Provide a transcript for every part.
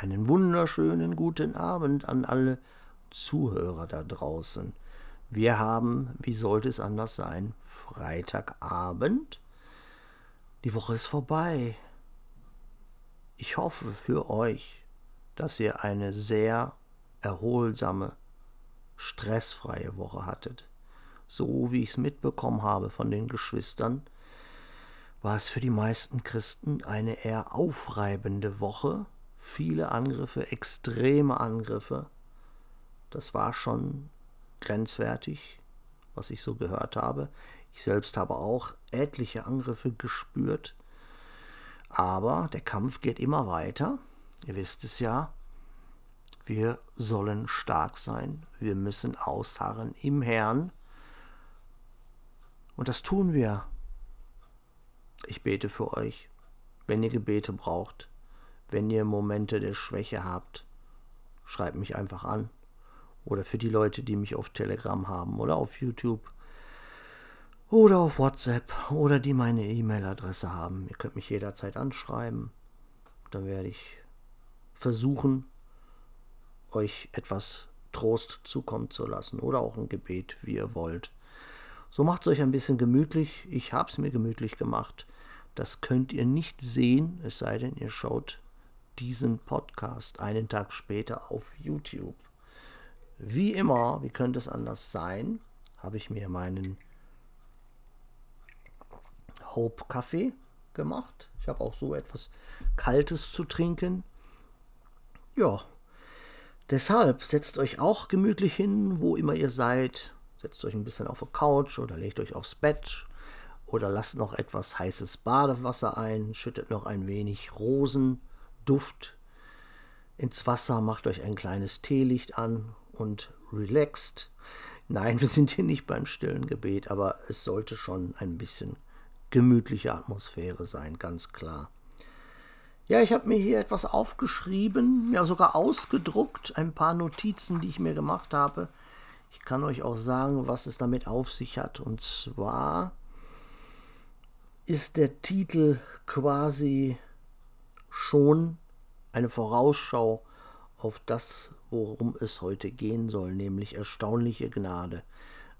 Einen wunderschönen guten Abend an alle Zuhörer da draußen. Wir haben, wie sollte es anders sein, Freitagabend. Die Woche ist vorbei. Ich hoffe für euch, dass ihr eine sehr erholsame, stressfreie Woche hattet. So wie ich es mitbekommen habe von den Geschwistern, war es für die meisten Christen eine eher aufreibende Woche. Viele Angriffe, extreme Angriffe. Das war schon grenzwertig, was ich so gehört habe. Ich selbst habe auch etliche Angriffe gespürt. Aber der Kampf geht immer weiter. Ihr wisst es ja. Wir sollen stark sein. Wir müssen ausharren im Herrn. Und das tun wir ich bete für euch. Wenn ihr Gebete braucht, wenn ihr Momente der Schwäche habt, schreibt mich einfach an. Oder für die Leute, die mich auf Telegram haben oder auf YouTube oder auf WhatsApp oder die meine E-Mail-Adresse haben. Ihr könnt mich jederzeit anschreiben. Dann werde ich versuchen, euch etwas Trost zukommen zu lassen oder auch ein Gebet, wie ihr wollt. So macht es euch ein bisschen gemütlich. Ich habe es mir gemütlich gemacht. Das könnt ihr nicht sehen, es sei denn, ihr schaut diesen Podcast einen Tag später auf YouTube. Wie immer, wie könnte es anders sein, habe ich mir meinen Hope Kaffee gemacht. Ich habe auch so etwas Kaltes zu trinken. Ja, deshalb setzt euch auch gemütlich hin, wo immer ihr seid. Setzt euch ein bisschen auf die Couch oder legt euch aufs Bett oder lasst noch etwas heißes Badewasser ein, schüttet noch ein wenig Rosenduft ins Wasser, macht euch ein kleines Teelicht an und relaxt. Nein, wir sind hier nicht beim stillen Gebet, aber es sollte schon ein bisschen gemütliche Atmosphäre sein, ganz klar. Ja, ich habe mir hier etwas aufgeschrieben, ja sogar ausgedruckt, ein paar Notizen, die ich mir gemacht habe. Ich kann euch auch sagen, was es damit auf sich hat. Und zwar ist der Titel quasi schon eine Vorausschau auf das, worum es heute gehen soll, nämlich erstaunliche Gnade.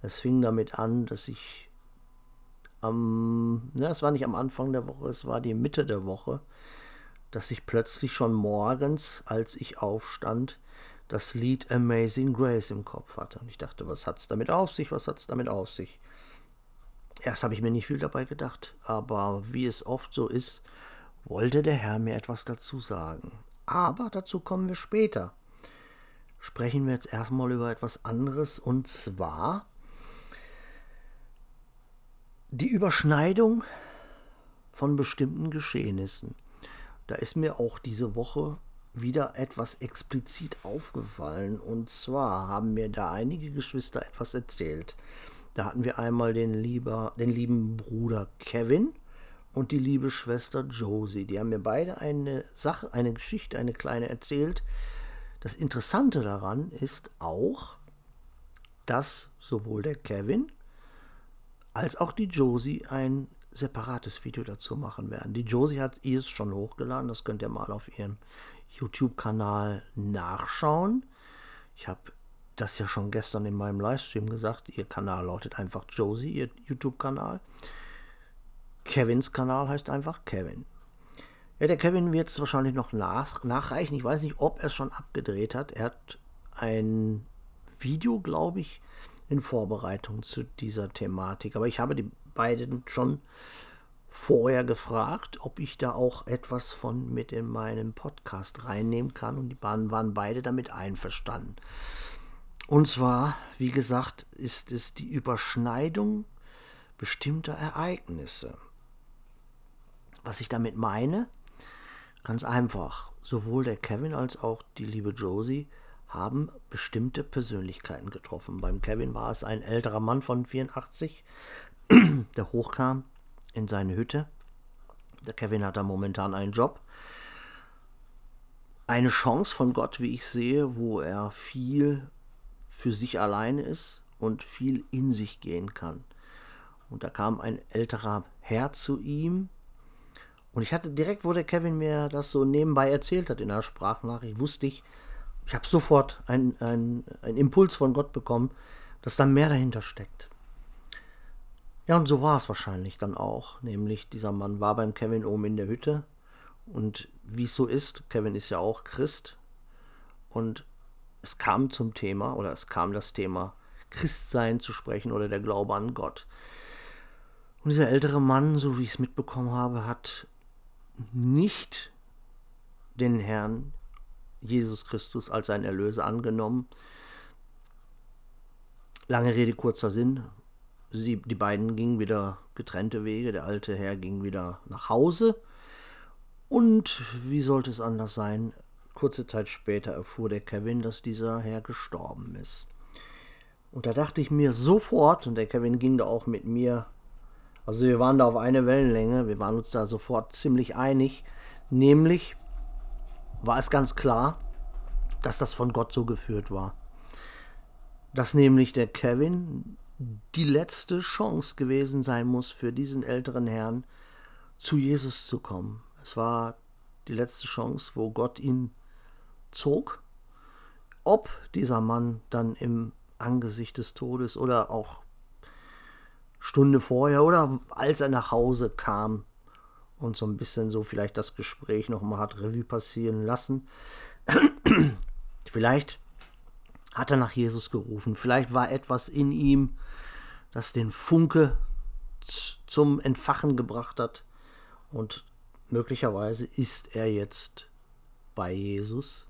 Es fing damit an, dass ich am, na, es war nicht am Anfang der Woche, es war die Mitte der Woche, dass ich plötzlich schon morgens, als ich aufstand, das Lied Amazing Grace im Kopf hatte. Und ich dachte, was hat es damit auf sich? Was hat es damit auf sich? Erst habe ich mir nicht viel dabei gedacht, aber wie es oft so ist, wollte der Herr mir etwas dazu sagen. Aber dazu kommen wir später. Sprechen wir jetzt erstmal über etwas anderes und zwar die Überschneidung von bestimmten Geschehnissen. Da ist mir auch diese Woche wieder etwas explizit aufgefallen. Und zwar haben mir da einige Geschwister etwas erzählt. Da hatten wir einmal den, lieber, den lieben Bruder Kevin und die liebe Schwester Josie. Die haben mir beide eine Sache, eine Geschichte, eine kleine erzählt. Das Interessante daran ist auch, dass sowohl der Kevin als auch die Josie ein separates Video dazu machen werden. Die Josie hat es schon hochgeladen, das könnt ihr mal auf ihrem YouTube-Kanal nachschauen. Ich habe das ja schon gestern in meinem Livestream gesagt. Ihr Kanal lautet einfach Josie, ihr YouTube-Kanal. Kevins Kanal heißt einfach Kevin. Ja, der Kevin wird es wahrscheinlich noch nach, nachreichen. Ich weiß nicht, ob er es schon abgedreht hat. Er hat ein Video, glaube ich, in Vorbereitung zu dieser Thematik. Aber ich habe die beiden schon vorher gefragt, ob ich da auch etwas von mit in meinen Podcast reinnehmen kann und die waren, waren beide damit einverstanden. Und zwar, wie gesagt, ist es die Überschneidung bestimmter Ereignisse. Was ich damit meine, ganz einfach, sowohl der Kevin als auch die liebe Josie haben bestimmte Persönlichkeiten getroffen. Beim Kevin war es ein älterer Mann von 84, der hochkam in seine Hütte. Der Kevin hat da momentan einen Job. Eine Chance von Gott, wie ich sehe, wo er viel für sich alleine ist und viel in sich gehen kann. Und da kam ein älterer Herr zu ihm Und ich hatte direkt, wo der Kevin mir das so nebenbei erzählt hat in der Sprachnachricht, wusste ich, ich habe sofort einen ein Impuls von Gott bekommen, dass da mehr dahinter steckt. Ja, und so war es wahrscheinlich dann auch. Nämlich, dieser Mann war beim Kevin oben in der Hütte. Und wie es so ist, Kevin ist ja auch Christ. Und es kam zum Thema, oder es kam das Thema Christsein zu sprechen oder der Glaube an Gott. Und dieser ältere Mann, so wie ich es mitbekommen habe, hat nicht den Herrn Jesus Christus als sein Erlöser angenommen. Lange Rede, kurzer Sinn. Sie, die beiden gingen wieder getrennte Wege. Der alte Herr ging wieder nach Hause. Und wie sollte es anders sein? Kurze Zeit später erfuhr der Kevin, dass dieser Herr gestorben ist. Und da dachte ich mir sofort, und der Kevin ging da auch mit mir, also wir waren da auf eine Wellenlänge, wir waren uns da sofort ziemlich einig, nämlich war es ganz klar, dass das von Gott so geführt war. Dass nämlich der Kevin die letzte Chance gewesen sein muss für diesen älteren Herrn, zu Jesus zu kommen. Es war die letzte Chance, wo Gott ihn zog. Ob dieser Mann dann im Angesicht des Todes oder auch Stunde vorher oder als er nach Hause kam und so ein bisschen so vielleicht das Gespräch nochmal hat Revue passieren lassen. vielleicht hat er nach Jesus gerufen. Vielleicht war etwas in ihm, das den Funke zum Entfachen gebracht hat. Und möglicherweise ist er jetzt bei Jesus.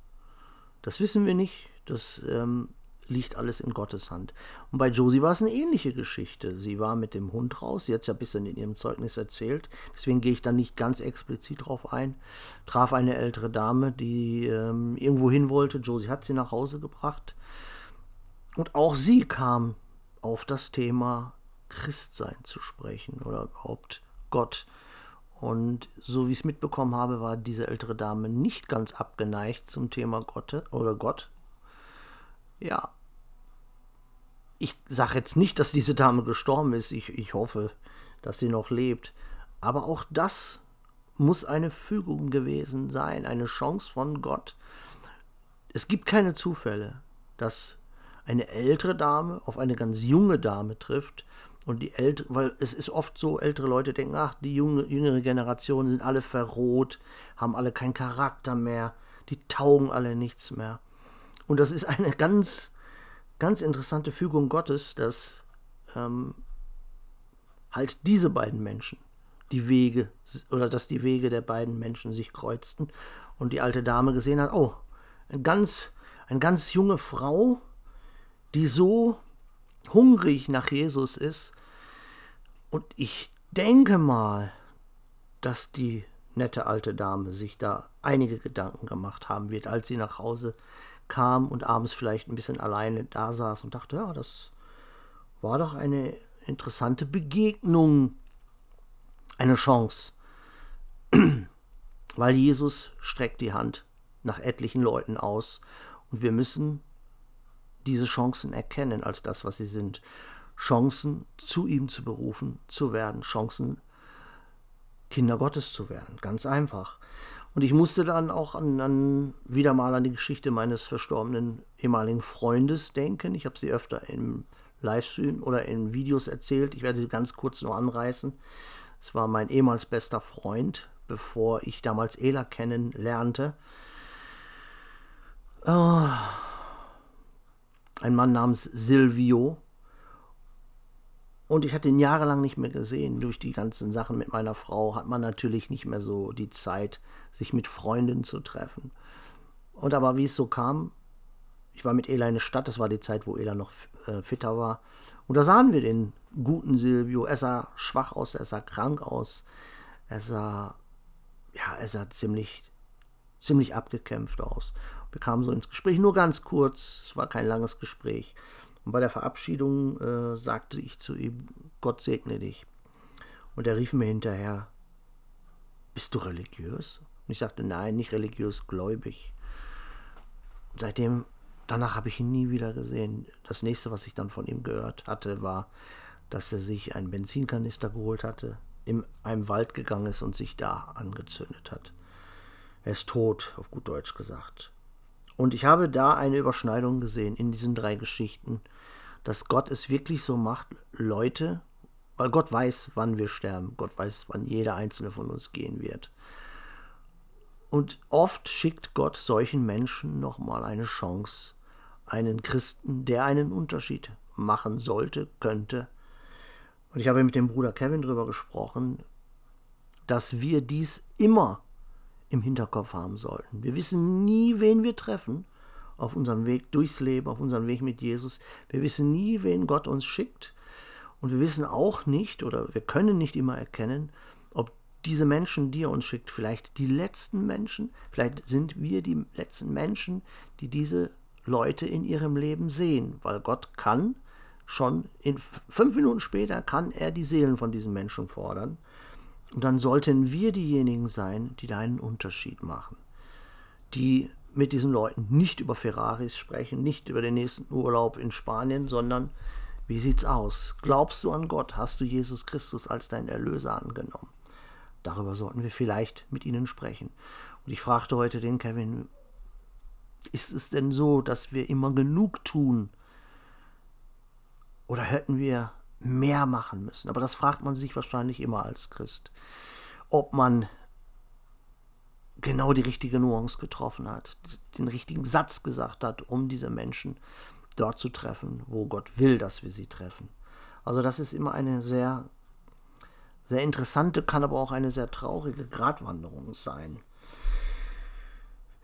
Das wissen wir nicht. Das ähm, liegt alles in Gottes Hand. Und bei Josie war es eine ähnliche Geschichte. Sie war mit dem Hund raus, sie hat es ja ein bisschen in ihrem Zeugnis erzählt, deswegen gehe ich da nicht ganz explizit drauf ein. Traf eine ältere Dame, die ähm, irgendwo hin wollte. Josie hat sie nach Hause gebracht. Und auch sie kam auf das Thema Christsein zu sprechen oder überhaupt Gott. Und so wie ich es mitbekommen habe, war diese ältere Dame nicht ganz abgeneigt zum Thema Gott oder Gott. Ja, ich sage jetzt nicht, dass diese Dame gestorben ist. Ich, ich hoffe, dass sie noch lebt. Aber auch das muss eine Fügung gewesen sein, eine Chance von Gott. Es gibt keine Zufälle, dass eine ältere Dame auf eine ganz junge Dame trifft und die ältere, weil es ist oft so, ältere Leute denken, ach, die junge, jüngere Generation sind alle verroht, haben alle keinen Charakter mehr, die taugen alle nichts mehr. Und das ist eine ganz ganz interessante Fügung Gottes, dass ähm, halt diese beiden Menschen die Wege oder dass die Wege der beiden Menschen sich kreuzten und die alte Dame gesehen hat, oh, eine ganz, eine ganz junge Frau, die so hungrig nach Jesus ist. Und ich denke mal, dass die nette alte Dame sich da einige Gedanken gemacht haben wird, als sie nach Hause kam und abends vielleicht ein bisschen alleine da saß und dachte, ja, das war doch eine interessante Begegnung, eine Chance. Weil Jesus streckt die Hand nach etlichen Leuten aus und wir müssen diese Chancen erkennen als das, was sie sind. Chancen, zu ihm zu berufen zu werden, Chancen, Kinder Gottes zu werden. Ganz einfach. Und ich musste dann auch an, an, wieder mal an die Geschichte meines verstorbenen ehemaligen Freundes denken. Ich habe sie öfter im Livestream oder in Videos erzählt. Ich werde sie ganz kurz nur anreißen. Es war mein ehemals bester Freund, bevor ich damals Ela kennenlernte. Oh. Ein Mann namens Silvio. Und ich hatte ihn jahrelang nicht mehr gesehen. Durch die ganzen Sachen mit meiner Frau hat man natürlich nicht mehr so die Zeit, sich mit Freunden zu treffen. Und aber wie es so kam, ich war mit Ela in der Stadt, das war die Zeit, wo Ela noch äh, fitter war. Und da sahen wir den guten Silvio. Er sah schwach aus, er sah krank aus, er sah, ja, er sah ziemlich, ziemlich abgekämpft aus. Wir kamen so ins Gespräch, nur ganz kurz, es war kein langes Gespräch. Und bei der Verabschiedung äh, sagte ich zu ihm, Gott segne dich. Und er rief mir hinterher, bist du religiös? Und ich sagte, nein, nicht religiös, gläubig. Und seitdem, danach habe ich ihn nie wieder gesehen. Das nächste, was ich dann von ihm gehört hatte, war, dass er sich einen Benzinkanister geholt hatte, in einem Wald gegangen ist und sich da angezündet hat. Er ist tot, auf gut Deutsch gesagt. Und ich habe da eine Überschneidung gesehen in diesen drei Geschichten, dass Gott es wirklich so macht, Leute, weil Gott weiß, wann wir sterben, Gott weiß, wann jeder einzelne von uns gehen wird. Und oft schickt Gott solchen Menschen nochmal eine Chance, einen Christen, der einen Unterschied machen sollte, könnte. Und ich habe mit dem Bruder Kevin darüber gesprochen, dass wir dies immer im Hinterkopf haben sollten. Wir wissen nie, wen wir treffen auf unserem Weg durchs Leben, auf unserem Weg mit Jesus. Wir wissen nie, wen Gott uns schickt. Und wir wissen auch nicht oder wir können nicht immer erkennen, ob diese Menschen, die er uns schickt, vielleicht die letzten Menschen, vielleicht sind wir die letzten Menschen, die diese Leute in ihrem Leben sehen, weil Gott kann schon in fünf Minuten später kann er die Seelen von diesen Menschen fordern. Und dann sollten wir diejenigen sein, die da einen Unterschied machen. Die mit diesen Leuten nicht über Ferraris sprechen, nicht über den nächsten Urlaub in Spanien, sondern wie sieht's aus? Glaubst du an Gott? Hast du Jesus Christus als dein Erlöser angenommen? Darüber sollten wir vielleicht mit ihnen sprechen. Und ich fragte heute den Kevin, ist es denn so, dass wir immer genug tun? Oder hätten wir mehr machen müssen? Aber das fragt man sich wahrscheinlich immer als Christ. Ob man genau die richtige Nuance getroffen hat, den richtigen Satz gesagt hat, um diese Menschen dort zu treffen, wo Gott will, dass wir sie treffen. Also das ist immer eine sehr, sehr interessante, kann aber auch eine sehr traurige Gratwanderung sein.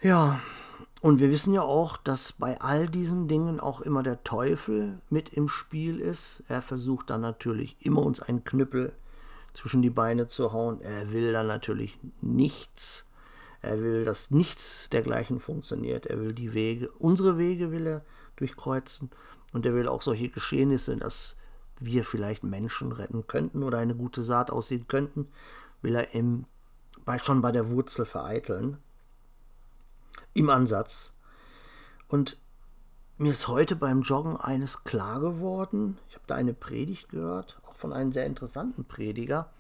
Ja, und wir wissen ja auch, dass bei all diesen Dingen auch immer der Teufel mit im Spiel ist. Er versucht dann natürlich immer uns einen Knüppel zwischen die Beine zu hauen. Er will dann natürlich nichts. Er will, dass nichts dergleichen funktioniert. Er will die Wege, unsere Wege will er durchkreuzen. Und er will auch solche Geschehnisse, dass wir vielleicht Menschen retten könnten oder eine gute Saat aussehen könnten, will er im, bei, schon bei der Wurzel vereiteln im Ansatz. Und mir ist heute beim Joggen eines klar geworden. Ich habe da eine Predigt gehört, auch von einem sehr interessanten Prediger.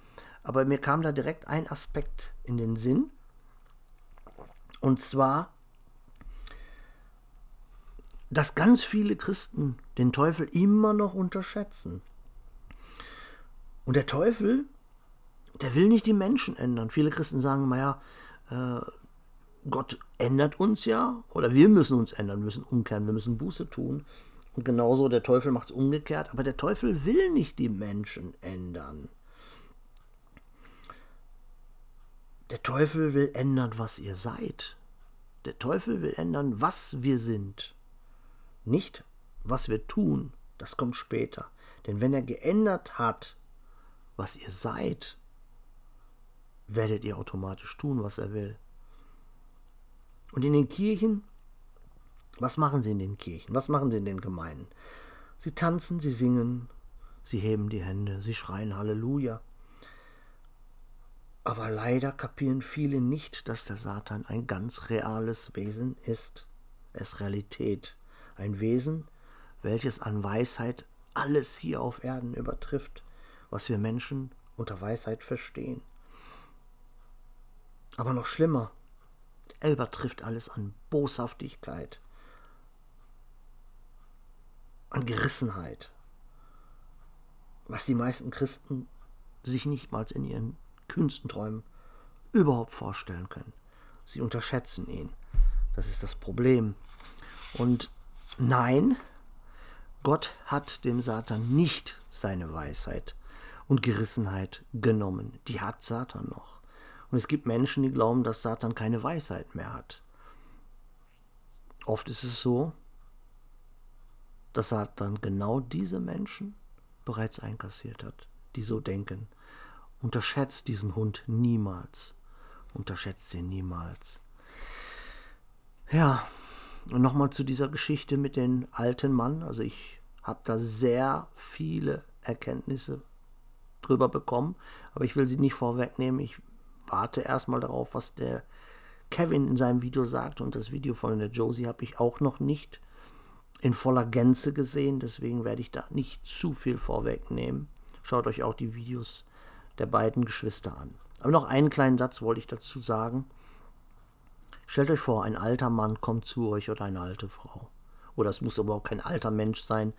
Aber mir kam da direkt ein Aspekt in den Sinn. Und zwar, dass ganz viele Christen den Teufel immer noch unterschätzen. Und der Teufel, der will nicht die Menschen ändern. Viele Christen sagen, naja, äh, Gott ändert uns ja, oder wir müssen uns ändern, wir müssen umkehren, wir müssen Buße tun. Und genauso der Teufel macht es umgekehrt, aber der Teufel will nicht die Menschen ändern. Der Teufel will ändern, was ihr seid. Der Teufel will ändern, was wir sind. Nicht, was wir tun. Das kommt später. Denn wenn er geändert hat, was ihr seid, werdet ihr automatisch tun, was er will. Und in den Kirchen, was machen sie in den Kirchen? Was machen sie in den Gemeinden? Sie tanzen, sie singen, sie heben die Hände, sie schreien Halleluja. Aber leider kapieren viele nicht, dass der Satan ein ganz reales Wesen ist. Er ist Realität. Ein Wesen, welches an Weisheit alles hier auf Erden übertrifft, was wir Menschen unter Weisheit verstehen. Aber noch schlimmer, er übertrifft alles an Boshaftigkeit, an Gerissenheit, was die meisten Christen sich nicht mal in ihren kühnsten Träumen überhaupt vorstellen können. Sie unterschätzen ihn. Das ist das Problem. Und nein, Gott hat dem Satan nicht seine Weisheit und Gerissenheit genommen. Die hat Satan noch. Und es gibt Menschen, die glauben, dass Satan keine Weisheit mehr hat. Oft ist es so, dass Satan genau diese Menschen bereits einkassiert hat, die so denken. Unterschätzt diesen Hund niemals. Unterschätzt ihn niemals. Ja, und nochmal zu dieser Geschichte mit dem alten Mann. Also ich habe da sehr viele Erkenntnisse drüber bekommen, aber ich will sie nicht vorwegnehmen. Ich warte erstmal darauf, was der Kevin in seinem Video sagt. Und das Video von der Josie habe ich auch noch nicht in voller Gänze gesehen. Deswegen werde ich da nicht zu viel vorwegnehmen. Schaut euch auch die Videos der beiden Geschwister an. Aber noch einen kleinen Satz wollte ich dazu sagen. Stellt euch vor, ein alter Mann kommt zu euch oder eine alte Frau. Oder es muss aber auch kein alter Mensch sein.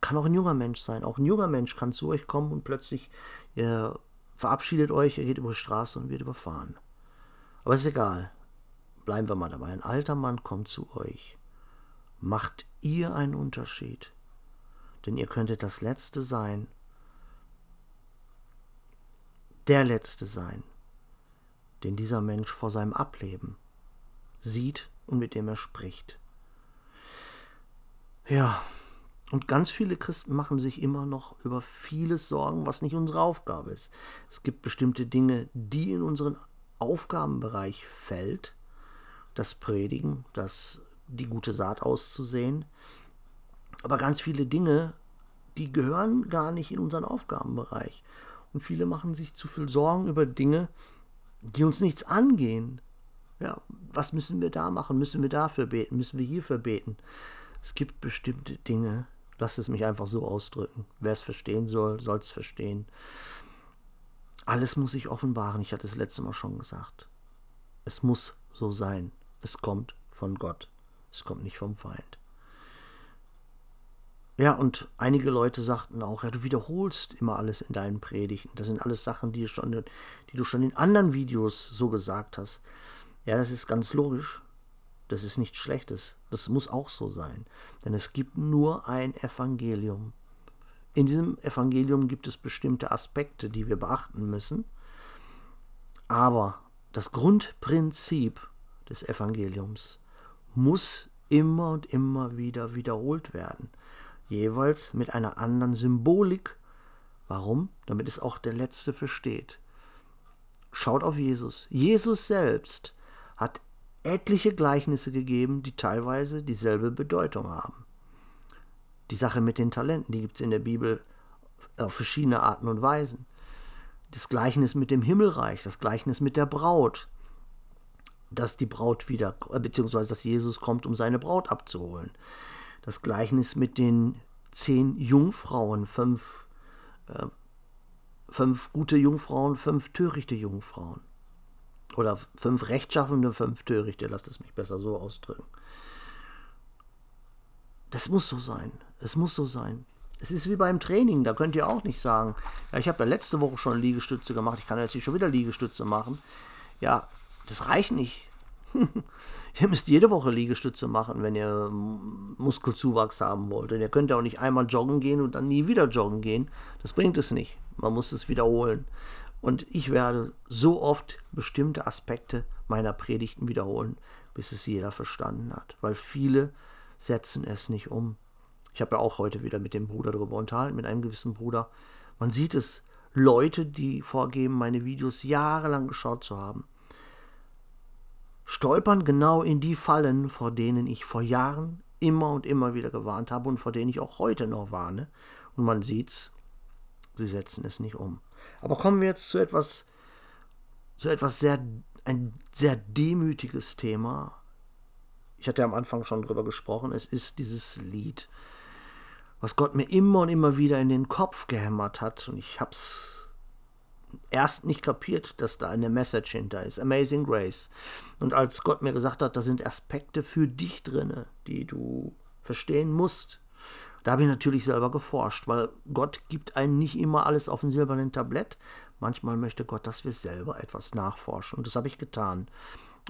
Kann auch ein junger Mensch sein. Auch ein junger Mensch kann zu euch kommen und plötzlich ihr verabschiedet euch, ihr geht über die Straße und wird überfahren. Aber ist egal. Bleiben wir mal dabei. Ein alter Mann kommt zu euch. Macht ihr einen Unterschied? Denn ihr könntet das Letzte sein, der Letzte sein, den dieser Mensch vor seinem Ableben sieht und mit dem er spricht. Ja, und ganz viele Christen machen sich immer noch über vieles Sorgen, was nicht unsere Aufgabe ist. Es gibt bestimmte Dinge, die in unseren Aufgabenbereich fällt. Das Predigen, das die gute Saat auszusehen. Aber ganz viele Dinge, die gehören gar nicht in unseren Aufgabenbereich. Und viele machen sich zu viel Sorgen über Dinge, die uns nichts angehen. Ja, was müssen wir da machen? Müssen wir dafür beten? Müssen wir hierfür beten? Es gibt bestimmte Dinge, lasst es mich einfach so ausdrücken. Wer es verstehen soll, soll es verstehen. Alles muss sich offenbaren. Ich hatte es letzte Mal schon gesagt. Es muss so sein. Es kommt von Gott. Es kommt nicht vom Feind. Ja, und einige Leute sagten auch, ja, du wiederholst immer alles in deinen Predigten. Das sind alles Sachen, die du schon, die du schon in anderen Videos so gesagt hast. Ja, das ist ganz logisch. Das ist nichts Schlechtes. Das muss auch so sein. Denn es gibt nur ein Evangelium. In diesem Evangelium gibt es bestimmte Aspekte, die wir beachten müssen. Aber das Grundprinzip des Evangeliums muss immer und immer wieder wiederholt werden. Jeweils mit einer anderen Symbolik. Warum? Damit es auch der Letzte versteht. Schaut auf Jesus. Jesus selbst hat etliche Gleichnisse gegeben, die teilweise dieselbe Bedeutung haben. Die Sache mit den Talenten, die gibt es in der Bibel auf verschiedene Arten und Weisen. Das Gleichnis mit dem Himmelreich, das Gleichnis mit der Braut, dass die Braut wieder, beziehungsweise dass Jesus kommt, um seine Braut abzuholen. Das Gleichnis mit den zehn Jungfrauen, fünf, äh, fünf gute Jungfrauen, fünf törichte Jungfrauen. Oder fünf rechtschaffende, fünf törichte, lasst es mich besser so ausdrücken. Das muss so sein. Es muss so sein. Es ist wie beim Training, da könnt ihr auch nicht sagen, ja, ich habe ja letzte Woche schon Liegestütze gemacht, ich kann jetzt nicht schon wieder Liegestütze machen. Ja, das reicht nicht. ihr müsst jede Woche Liegestütze machen, wenn ihr Muskelzuwachs haben wollt. Und ihr könnt ja auch nicht einmal joggen gehen und dann nie wieder joggen gehen. Das bringt es nicht. Man muss es wiederholen. Und ich werde so oft bestimmte Aspekte meiner Predigten wiederholen, bis es jeder verstanden hat. Weil viele setzen es nicht um. Ich habe ja auch heute wieder mit dem Bruder darüber unterhalten, mit einem gewissen Bruder. Man sieht es, Leute, die vorgeben, meine Videos jahrelang geschaut zu haben, stolpern genau in die Fallen, vor denen ich vor Jahren immer und immer wieder gewarnt habe und vor denen ich auch heute noch warne. Und man sieht's, sie setzen es nicht um. Aber kommen wir jetzt zu etwas, zu etwas sehr, ein sehr demütiges Thema. Ich hatte am Anfang schon drüber gesprochen. Es ist dieses Lied, was Gott mir immer und immer wieder in den Kopf gehämmert hat. Und ich hab's erst nicht kapiert, dass da eine Message hinter ist. Amazing Grace. Und als Gott mir gesagt hat, da sind Aspekte für dich drinne, die du verstehen musst, da habe ich natürlich selber geforscht, weil Gott gibt einem nicht immer alles auf dem silbernen Tablett. Manchmal möchte Gott, dass wir selber etwas nachforschen. Und das habe ich getan.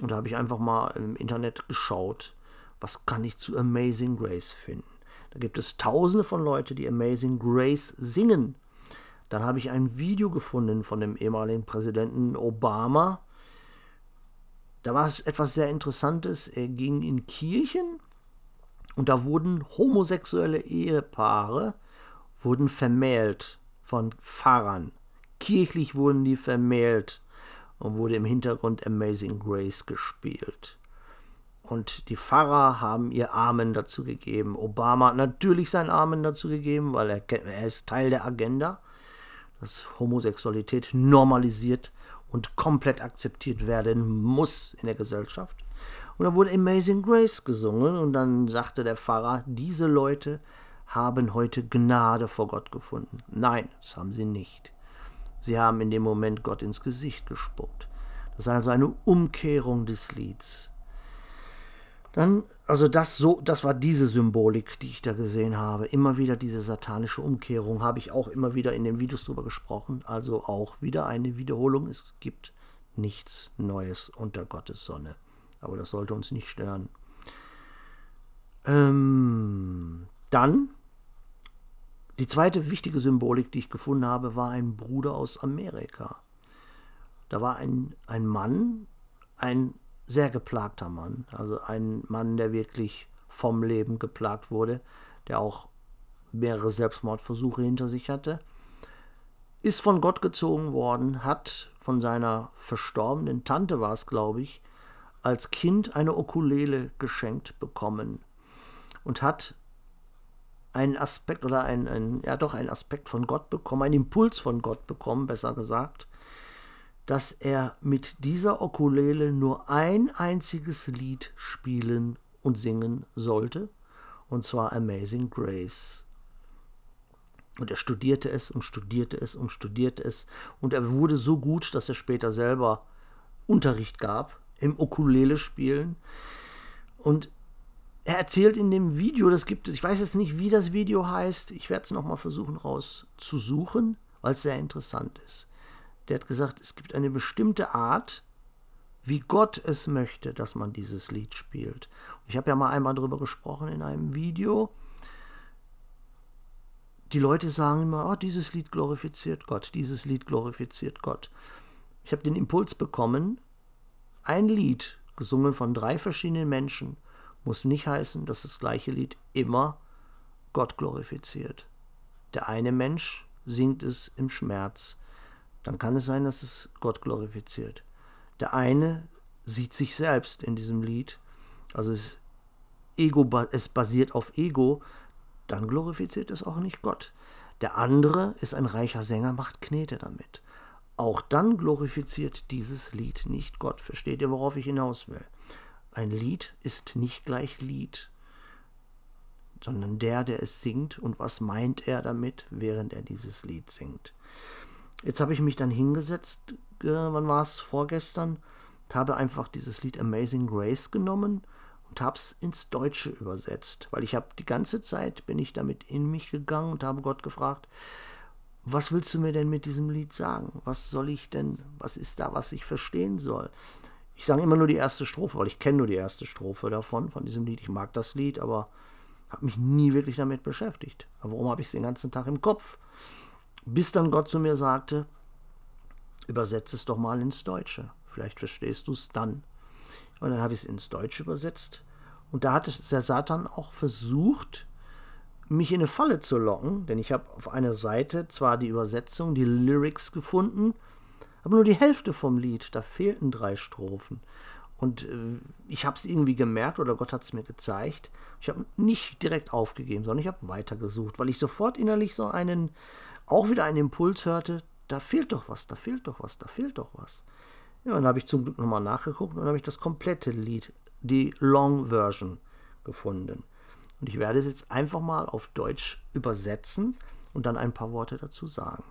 Und da habe ich einfach mal im Internet geschaut, was kann ich zu Amazing Grace finden. Da gibt es tausende von Leuten, die Amazing Grace singen. Dann habe ich ein Video gefunden von dem ehemaligen Präsidenten Obama. Da war es etwas sehr Interessantes. Er ging in Kirchen und da wurden homosexuelle Ehepaare wurden vermählt von Pfarrern. Kirchlich wurden die vermählt und wurde im Hintergrund Amazing Grace gespielt. Und die Pfarrer haben ihr Amen dazu gegeben. Obama hat natürlich sein Amen dazu gegeben, weil er, er ist Teil der Agenda, dass Homosexualität normalisiert und komplett akzeptiert werden muss in der Gesellschaft. Und da wurde Amazing Grace gesungen und dann sagte der Pfarrer, diese Leute haben heute Gnade vor Gott gefunden. Nein, das haben sie nicht. Sie haben in dem Moment Gott ins Gesicht gespuckt. Das ist also eine Umkehrung des Lieds. Dann, also das so, das war diese Symbolik, die ich da gesehen habe. Immer wieder diese satanische Umkehrung habe ich auch immer wieder in den Videos drüber gesprochen. Also auch wieder eine Wiederholung. Es gibt nichts Neues unter Gottes Sonne. Aber das sollte uns nicht stören. Ähm, dann die zweite wichtige Symbolik, die ich gefunden habe, war ein Bruder aus Amerika. Da war ein, ein Mann, ein sehr geplagter Mann, also ein Mann, der wirklich vom Leben geplagt wurde, der auch mehrere Selbstmordversuche hinter sich hatte, ist von Gott gezogen worden, hat von seiner verstorbenen Tante war es, glaube ich, als Kind eine Okulele geschenkt bekommen und hat einen Aspekt oder ein, ein, ja doch einen Aspekt von Gott bekommen, einen Impuls von Gott bekommen, besser gesagt, dass er mit dieser Okulele nur ein einziges Lied spielen und singen sollte, und zwar Amazing Grace. Und er studierte es und studierte es und studierte es, und er wurde so gut, dass er später selber Unterricht gab im Ukulele spielen. Und er erzählt in dem Video, das gibt es, ich weiß jetzt nicht, wie das Video heißt, ich werde es nochmal versuchen rauszusuchen, weil es sehr interessant ist. Der hat gesagt, es gibt eine bestimmte Art, wie Gott es möchte, dass man dieses Lied spielt. Ich habe ja mal einmal darüber gesprochen in einem Video. Die Leute sagen immer, oh, dieses Lied glorifiziert Gott, dieses Lied glorifiziert Gott. Ich habe den Impuls bekommen, ein Lied, gesungen von drei verschiedenen Menschen, muss nicht heißen, dass das gleiche Lied immer Gott glorifiziert. Der eine Mensch singt es im Schmerz, dann kann es sein, dass es Gott glorifiziert. Der eine sieht sich selbst in diesem Lied, also es, Ego, es basiert auf Ego, dann glorifiziert es auch nicht Gott. Der andere ist ein reicher Sänger, macht Knete damit. Auch dann glorifiziert dieses Lied nicht Gott. Versteht ihr, worauf ich hinaus will? Ein Lied ist nicht gleich Lied, sondern der, der es singt und was meint er damit, während er dieses Lied singt. Jetzt habe ich mich dann hingesetzt, äh, wann war es, vorgestern, habe einfach dieses Lied Amazing Grace genommen und habe es ins Deutsche übersetzt, weil ich habe die ganze Zeit, bin ich damit in mich gegangen und habe Gott gefragt, was willst du mir denn mit diesem Lied sagen? Was soll ich denn, was ist da, was ich verstehen soll? Ich sage immer nur die erste Strophe, weil ich kenne nur die erste Strophe davon, von diesem Lied. Ich mag das Lied, aber habe mich nie wirklich damit beschäftigt. Aber warum habe ich es den ganzen Tag im Kopf? Bis dann Gott zu mir sagte, übersetze es doch mal ins Deutsche. Vielleicht verstehst du es dann. Und dann habe ich es ins Deutsche übersetzt. Und da hat der Satan auch versucht, mich in eine Falle zu locken, denn ich habe auf einer Seite zwar die Übersetzung, die Lyrics gefunden, aber nur die Hälfte vom Lied. Da fehlten drei Strophen. Und äh, ich habe es irgendwie gemerkt oder Gott hat es mir gezeigt. Ich habe nicht direkt aufgegeben, sondern ich habe weitergesucht, weil ich sofort innerlich so einen, auch wieder einen Impuls hörte, da fehlt doch was, da fehlt doch was, da fehlt doch was. Ja, dann habe ich zum Glück nochmal nachgeguckt und habe ich das komplette Lied, die Long Version, gefunden. Und ich werde es jetzt einfach mal auf Deutsch übersetzen und dann ein paar Worte dazu sagen.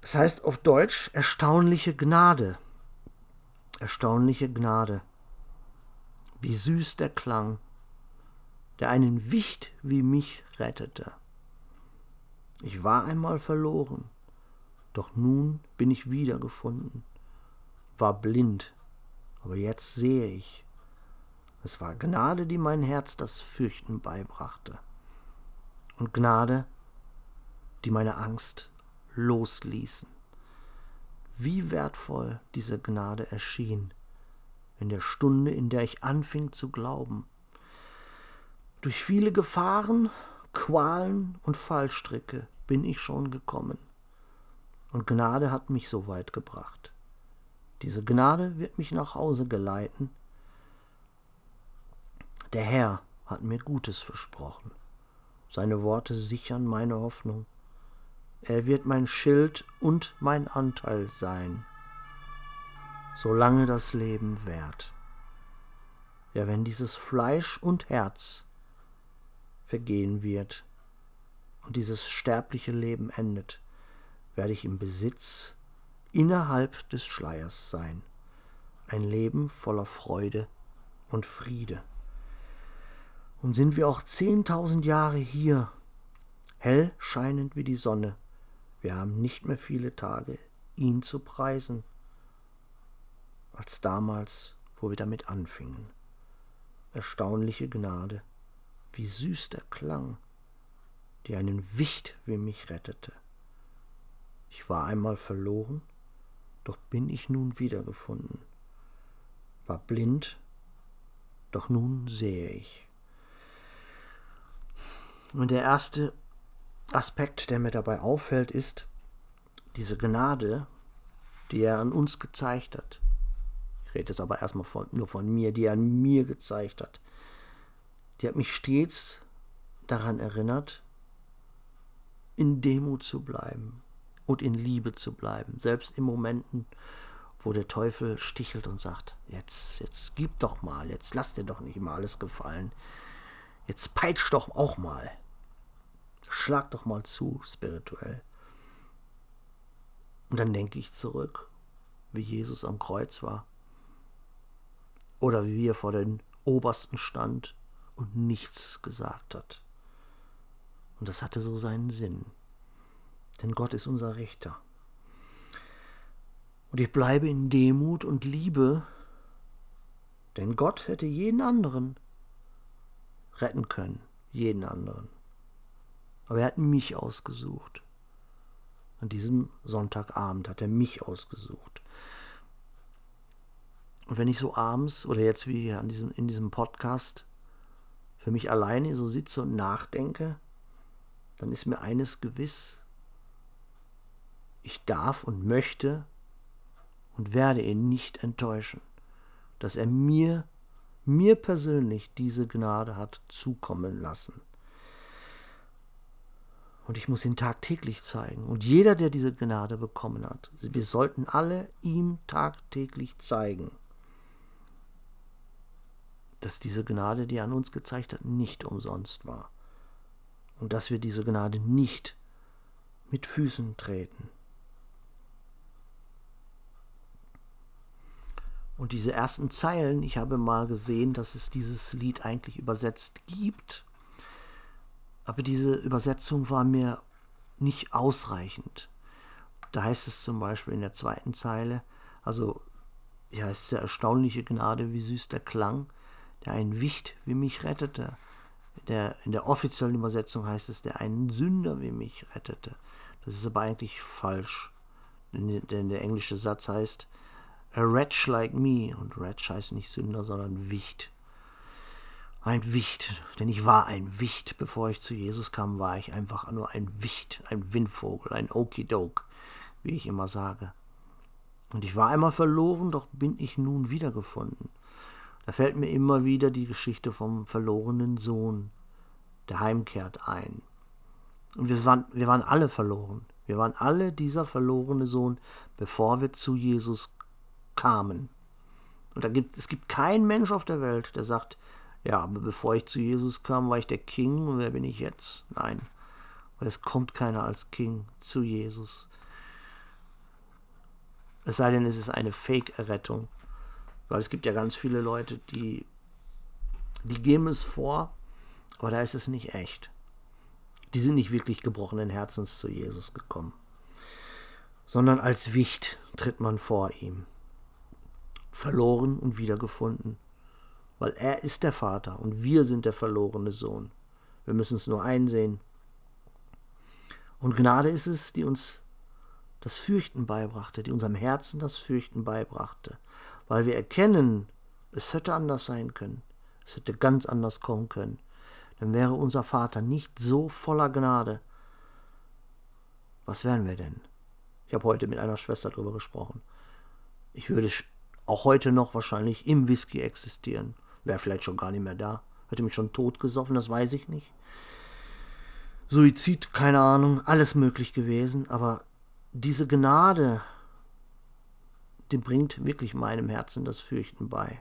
Das heißt auf Deutsch erstaunliche Gnade. Erstaunliche Gnade. Wie süß der Klang, der einen Wicht wie mich rettete. Ich war einmal verloren, doch nun bin ich wiedergefunden. War blind, aber jetzt sehe ich. Es war Gnade, die mein Herz das Fürchten beibrachte. Und Gnade, die meine Angst losließen. Wie wertvoll diese Gnade erschien in der Stunde, in der ich anfing zu glauben. Durch viele Gefahren, Qualen und Fallstricke bin ich schon gekommen. Und Gnade hat mich so weit gebracht. Diese Gnade wird mich nach Hause geleiten. Der Herr hat mir Gutes versprochen. Seine Worte sichern meine Hoffnung. Er wird mein Schild und mein Anteil sein, solange das Leben währt. Ja, wenn dieses Fleisch und Herz vergehen wird und dieses sterbliche Leben endet, werde ich im Besitz innerhalb des Schleiers sein. Ein Leben voller Freude und Friede. Und sind wir auch zehntausend Jahre hier, hell scheinend wie die Sonne, wir haben nicht mehr viele Tage, ihn zu preisen, als damals, wo wir damit anfingen. Erstaunliche Gnade, wie süß der Klang, die einen Wicht wie mich rettete. Ich war einmal verloren, doch bin ich nun wiedergefunden, war blind, doch nun sehe ich. Und der erste Aspekt, der mir dabei auffällt, ist diese Gnade, die er an uns gezeigt hat. Ich rede jetzt aber erstmal von, nur von mir, die er an mir gezeigt hat. Die hat mich stets daran erinnert, in Demut zu bleiben und in Liebe zu bleiben, selbst in Momenten, wo der Teufel stichelt und sagt, jetzt, jetzt gib doch mal, jetzt lass dir doch nicht mal alles gefallen, jetzt peitsch doch auch mal, schlag doch mal zu, spirituell. Und dann denke ich zurück, wie Jesus am Kreuz war. Oder wie er vor den Obersten stand und nichts gesagt hat. Und das hatte so seinen Sinn. Denn Gott ist unser Richter. Und ich bleibe in Demut und Liebe, denn Gott hätte jeden anderen retten können, jeden anderen. Aber er hat mich ausgesucht. An diesem Sonntagabend hat er mich ausgesucht. Und wenn ich so abends oder jetzt wie hier an diesem, in diesem Podcast für mich alleine so sitze und nachdenke, dann ist mir eines gewiss. Ich darf und möchte und werde ihn nicht enttäuschen, dass er mir, mir persönlich diese Gnade hat zukommen lassen. Und ich muss ihn tagtäglich zeigen. Und jeder, der diese Gnade bekommen hat, wir sollten alle ihm tagtäglich zeigen, dass diese Gnade, die er an uns gezeigt hat, nicht umsonst war. Und dass wir diese Gnade nicht mit Füßen treten. Und diese ersten Zeilen, ich habe mal gesehen, dass es dieses Lied eigentlich übersetzt gibt aber diese Übersetzung war mir nicht ausreichend. Da heißt es zum Beispiel in der zweiten Zeile, also ja, es ist ja erstaunliche Gnade, wie süß der Klang, der ein Wicht wie mich rettete. Der, in der offiziellen Übersetzung heißt es, der einen Sünder wie mich rettete. Das ist aber eigentlich falsch. Denn der englische Satz heißt, a wretch like me. Und wretch heißt nicht Sünder, sondern Wicht. Ein Wicht, denn ich war ein Wicht. Bevor ich zu Jesus kam, war ich einfach nur ein Wicht, ein Windvogel, ein Okidoke, wie ich immer sage. Und ich war einmal verloren, doch bin ich nun wiedergefunden. Da fällt mir immer wieder die Geschichte vom verlorenen Sohn, der heimkehrt ein. Und wir waren, wir waren alle verloren. Wir waren alle dieser verlorene Sohn, bevor wir zu Jesus kamen. Und da gibt, es gibt keinen Mensch auf der Welt, der sagt, ja, aber bevor ich zu Jesus kam, war ich der King und wer bin ich jetzt? Nein, weil es kommt keiner als King zu Jesus. Es sei denn, es ist eine Fake-Errettung. Weil es gibt ja ganz viele Leute, die, die geben es vor, aber da ist es nicht echt. Die sind nicht wirklich gebrochenen Herzens zu Jesus gekommen, sondern als Wicht tritt man vor ihm. Verloren und wiedergefunden weil er ist der Vater und wir sind der verlorene Sohn. Wir müssen es nur einsehen. Und Gnade ist es, die uns das Fürchten beibrachte, die unserem Herzen das Fürchten beibrachte, weil wir erkennen, es hätte anders sein können, es hätte ganz anders kommen können, dann wäre unser Vater nicht so voller Gnade. Was wären wir denn? Ich habe heute mit einer Schwester darüber gesprochen. Ich würde auch heute noch wahrscheinlich im Whisky existieren Wäre vielleicht schon gar nicht mehr da. Hätte mich schon tot gesoffen, das weiß ich nicht. Suizid, keine Ahnung, alles möglich gewesen, aber diese Gnade, die bringt wirklich meinem Herzen das Fürchten bei.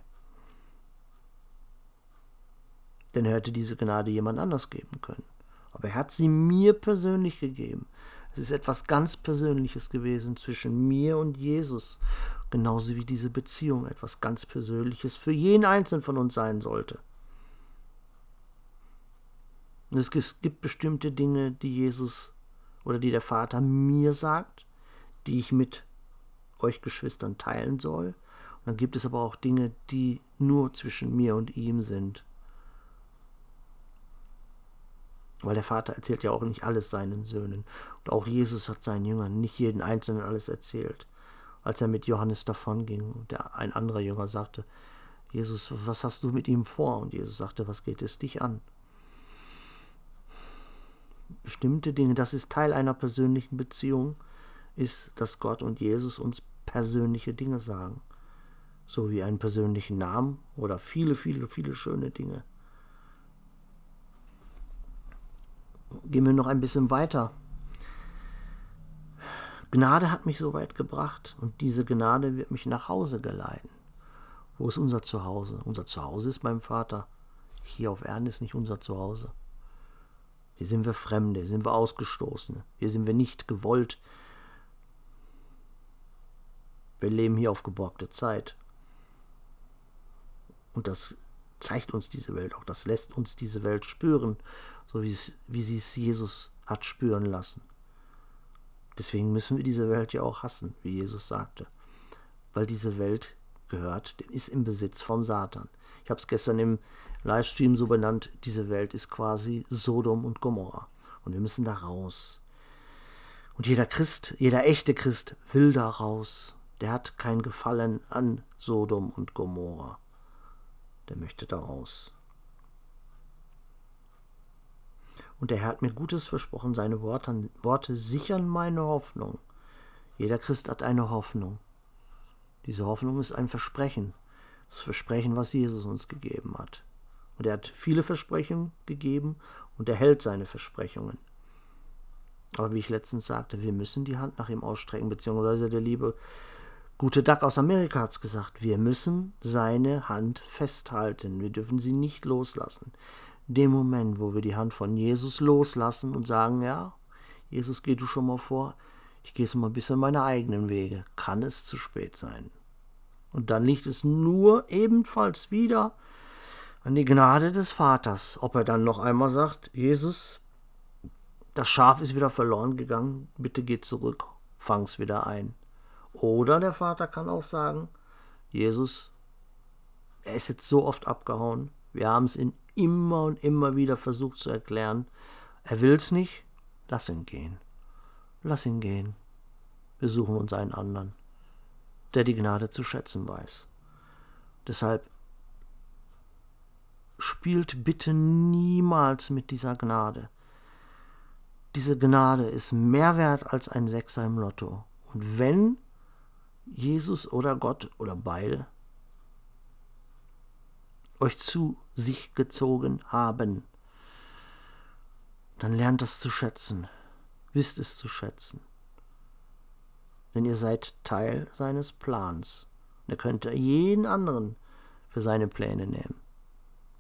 Denn er hätte diese Gnade jemand anders geben können. Aber er hat sie mir persönlich gegeben. Es ist etwas ganz Persönliches gewesen zwischen mir und Jesus, genauso wie diese Beziehung etwas ganz Persönliches für jeden Einzelnen von uns sein sollte. Es gibt bestimmte Dinge, die Jesus oder die der Vater mir sagt, die ich mit euch Geschwistern teilen soll. Und dann gibt es aber auch Dinge, die nur zwischen mir und ihm sind. Weil der Vater erzählt ja auch nicht alles seinen Söhnen. Und auch Jesus hat seinen Jüngern nicht jeden Einzelnen alles erzählt. Als er mit Johannes davonging der, ein anderer Jünger sagte, Jesus, was hast du mit ihm vor? Und Jesus sagte, was geht es dich an? Bestimmte Dinge, das ist Teil einer persönlichen Beziehung, ist, dass Gott und Jesus uns persönliche Dinge sagen. So wie einen persönlichen Namen oder viele, viele, viele schöne Dinge. Gehen wir noch ein bisschen weiter. Gnade hat mich so weit gebracht und diese Gnade wird mich nach Hause geleiten. Wo ist unser Zuhause? Unser Zuhause ist beim Vater. Hier auf Erden ist nicht unser Zuhause. Hier sind wir Fremde, hier sind wir Ausgestoßene, hier sind wir nicht gewollt. Wir leben hier auf geborgte Zeit. Und das zeigt uns diese Welt auch, das lässt uns diese Welt spüren so wie, es, wie sie es Jesus hat spüren lassen. Deswegen müssen wir diese Welt ja auch hassen, wie Jesus sagte. Weil diese Welt gehört, ist im Besitz vom Satan. Ich habe es gestern im Livestream so benannt, diese Welt ist quasi Sodom und Gomorra. Und wir müssen da raus. Und jeder Christ, jeder echte Christ will da raus. Der hat kein Gefallen an Sodom und Gomorra. Der möchte da raus. Und der Herr hat mir Gutes versprochen, seine Worte, Worte sichern meine Hoffnung. Jeder Christ hat eine Hoffnung. Diese Hoffnung ist ein Versprechen. Das Versprechen, was Jesus uns gegeben hat. Und er hat viele Versprechungen gegeben und er hält seine Versprechungen. Aber wie ich letztens sagte, wir müssen die Hand nach ihm ausstrecken, beziehungsweise der liebe gute Duck aus Amerika hat es gesagt, wir müssen seine Hand festhalten, wir dürfen sie nicht loslassen dem Moment, wo wir die Hand von Jesus loslassen und sagen, ja, Jesus, geh du schon mal vor, ich gehe jetzt mal ein bisschen meine eigenen Wege, kann es zu spät sein. Und dann liegt es nur ebenfalls wieder an die Gnade des Vaters, ob er dann noch einmal sagt, Jesus, das Schaf ist wieder verloren gegangen, bitte geh zurück, fang's wieder ein. Oder der Vater kann auch sagen, Jesus, er ist jetzt so oft abgehauen, wir haben es in immer und immer wieder versucht zu erklären, er will's nicht, lass ihn gehen. Lass ihn gehen. Wir suchen uns einen anderen, der die Gnade zu schätzen weiß. Deshalb spielt bitte niemals mit dieser Gnade. Diese Gnade ist mehr wert als ein Sechser im Lotto. Und wenn Jesus oder Gott oder beide euch zu sich gezogen haben. Dann lernt es zu schätzen, wisst es zu schätzen. Denn ihr seid Teil seines Plans. Er könnte jeden anderen für seine Pläne nehmen.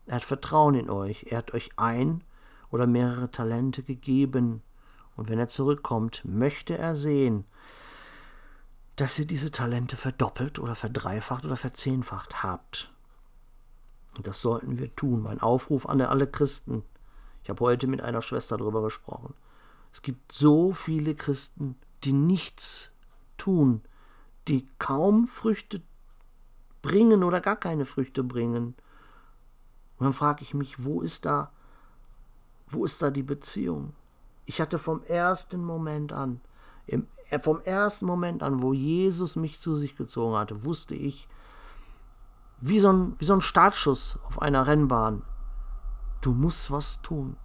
Er hat Vertrauen in euch. Er hat euch ein oder mehrere Talente gegeben. Und wenn er zurückkommt, möchte er sehen, dass ihr diese Talente verdoppelt oder verdreifacht oder verzehnfacht habt. Und das sollten wir tun. Mein Aufruf an alle Christen. Ich habe heute mit einer Schwester darüber gesprochen. Es gibt so viele Christen, die nichts tun, die kaum Früchte bringen oder gar keine Früchte bringen. Und dann frage ich mich, wo ist da, wo ist da die Beziehung? Ich hatte vom ersten Moment an, im, äh, vom ersten Moment an, wo Jesus mich zu sich gezogen hatte, wusste ich, wie so, ein, wie so ein Startschuss auf einer Rennbahn. Du musst was tun.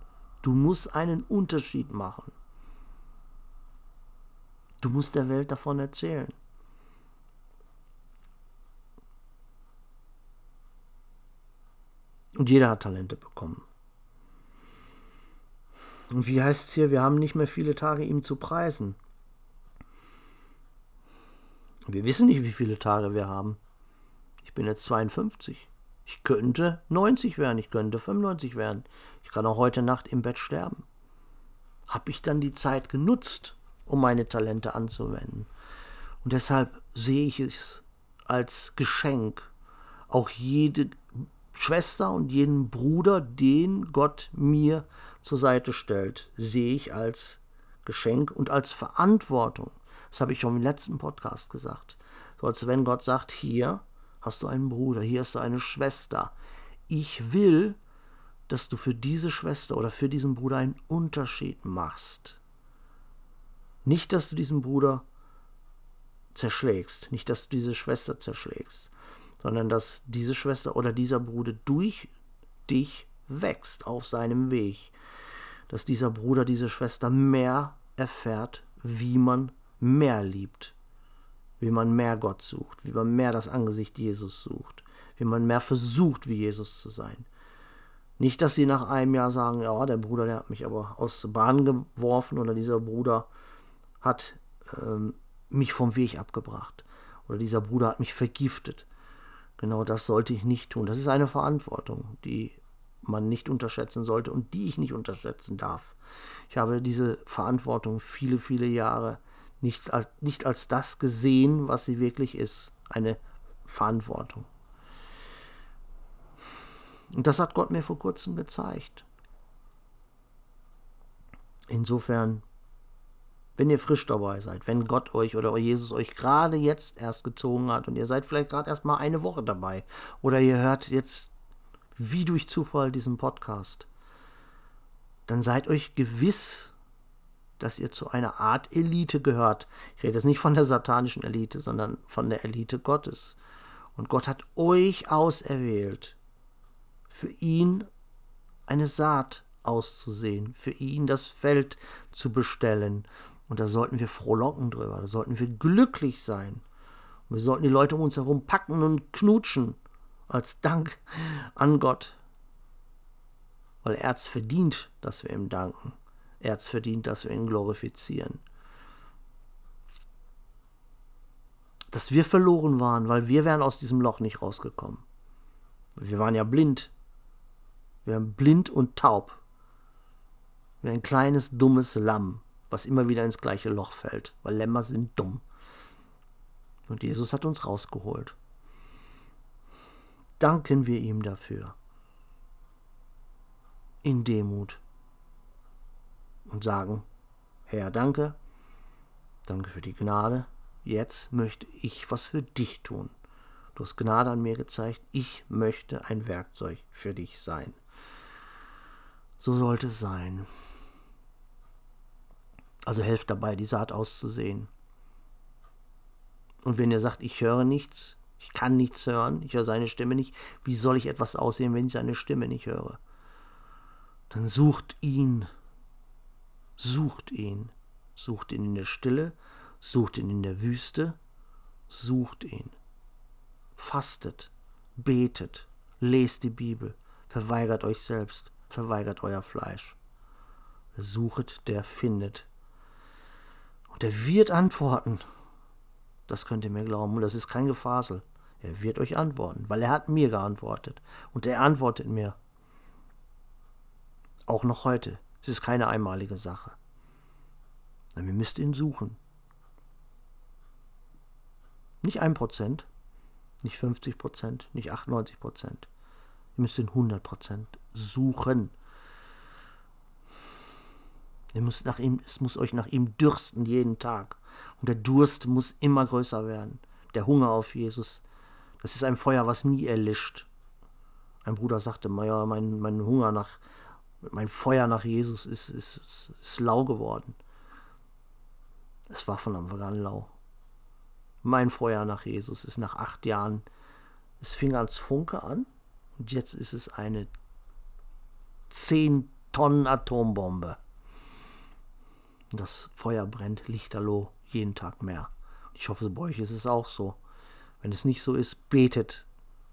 Du musst einen Unterschied machen. Du musst der Welt davon erzählen. Und jeder hat Talente bekommen. Und wie heißt es hier, wir haben nicht mehr viele Tage, ihm zu preisen. Wir wissen nicht, wie viele Tage wir haben. Ich bin jetzt 52. Ich könnte 90 werden, ich könnte 95 werden. Ich kann auch heute Nacht im Bett sterben. Habe ich dann die Zeit genutzt, um meine Talente anzuwenden. Und deshalb sehe ich es als Geschenk, auch jede Schwester und jeden Bruder, den Gott mir zur Seite stellt, sehe ich als Geschenk und als Verantwortung. Das habe ich schon im letzten Podcast gesagt. So als wenn Gott sagt, hier hast du einen Bruder, hier hast du eine Schwester. Ich will, dass du für diese Schwester oder für diesen Bruder einen Unterschied machst. Nicht, dass du diesen Bruder zerschlägst, nicht, dass du diese Schwester zerschlägst, sondern dass diese Schwester oder dieser Bruder durch dich wächst auf seinem Weg, dass dieser Bruder, diese Schwester mehr erfährt, wie man mehr liebt, wie man mehr Gott sucht, wie man mehr das Angesicht Jesus sucht, wie man mehr versucht, wie Jesus zu sein. Nicht, dass sie nach einem Jahr sagen, ja, der Bruder, der hat mich aber aus der Bahn geworfen oder dieser Bruder hat ähm, mich vom Weg abgebracht oder dieser Bruder hat mich vergiftet. Genau das sollte ich nicht tun. Das ist eine Verantwortung, die man nicht unterschätzen sollte und die ich nicht unterschätzen darf. Ich habe diese Verantwortung viele, viele Jahre nicht als, nicht als das gesehen, was sie wirklich ist. Eine Verantwortung. Und das hat Gott mir vor kurzem gezeigt. Insofern, wenn ihr frisch dabei seid, wenn Gott euch oder Jesus euch gerade jetzt erst gezogen hat und ihr seid vielleicht gerade erst mal eine Woche dabei oder ihr hört jetzt wie durch Zufall diesen Podcast, dann seid euch gewiss, dass ihr zu einer Art Elite gehört. Ich rede jetzt nicht von der satanischen Elite, sondern von der Elite Gottes. Und Gott hat euch auserwählt, für ihn eine Saat auszusehen, für ihn das Feld zu bestellen. Und da sollten wir frohlocken drüber, da sollten wir glücklich sein. Und wir sollten die Leute um uns herum packen und knutschen als Dank an Gott. Weil er es verdient, dass wir ihm danken. Er hat verdient, dass wir ihn glorifizieren. Dass wir verloren waren, weil wir wären aus diesem Loch nicht rausgekommen. Wir waren ja blind. Wir waren blind und taub. Wie ein kleines, dummes Lamm, was immer wieder ins gleiche Loch fällt, weil Lämmer sind dumm. Und Jesus hat uns rausgeholt danken wir ihm dafür. In Demut. Und sagen, Herr, danke, danke für die Gnade, jetzt möchte ich was für dich tun. Du hast Gnade an mir gezeigt, ich möchte ein Werkzeug für dich sein. So sollte es sein. Also helft dabei, die Saat auszusehen. Und wenn ihr sagt, ich höre nichts, ich kann nichts hören, ich höre seine Stimme nicht. Wie soll ich etwas aussehen, wenn ich seine Stimme nicht höre? Dann sucht ihn. Sucht ihn. Sucht ihn in der Stille, sucht ihn in der Wüste, sucht ihn. Fastet, betet, lest die Bibel, verweigert euch selbst, verweigert euer Fleisch. suchet, der findet. Und er wird antworten. Das könnt ihr mir glauben. Und das ist kein Gefasel. Er wird euch antworten, weil er hat mir geantwortet. Und er antwortet mir. Auch noch heute. Es ist keine einmalige Sache. Wir müssen ihn suchen. Nicht ein Prozent, nicht 50 Prozent, nicht 98 Prozent. Ihr müsst ihn 100 Prozent suchen. Ihr müsst nach ihm, es muss euch nach ihm dürsten jeden Tag. Und der Durst muss immer größer werden. Der Hunger auf Jesus das ist ein Feuer, was nie erlischt. Ein Bruder sagte, ja, mein, mein Hunger nach, mein Feuer nach Jesus ist, ist, ist, ist lau geworden. Es war von Anfang an lau. Mein Feuer nach Jesus ist nach acht Jahren, es fing als Funke an und jetzt ist es eine 10 Tonnen Atombombe. Das Feuer brennt lichterloh jeden Tag mehr. Ich hoffe, bei euch ist es auch so. Wenn es nicht so ist, betet,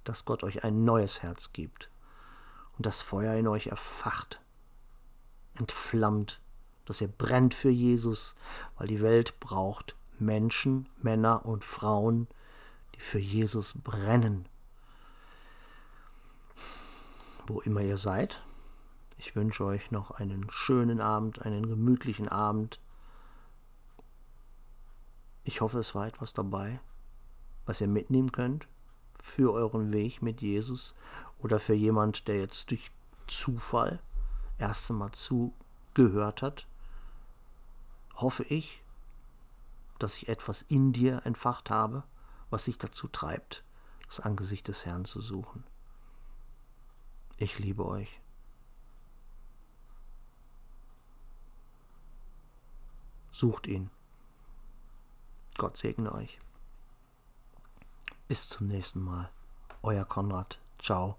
dass Gott euch ein neues Herz gibt und das Feuer in euch erfacht, entflammt, dass ihr brennt für Jesus, weil die Welt braucht Menschen, Männer und Frauen, die für Jesus brennen. Wo immer ihr seid, ich wünsche euch noch einen schönen Abend, einen gemütlichen Abend Ich hoffe, es war etwas dabei, was ihr mitnehmen könnt für euren Weg mit Jesus oder für jemand, der jetzt durch Zufall erst einmal zugehört hat. Hoffe ich, dass ich etwas in dir entfacht habe, was sich dazu treibt, das Angesicht des Herrn zu suchen. Ich liebe euch. Sucht ihn. Gott segne euch. Bis zum nächsten Mal. Euer Konrad. Ciao.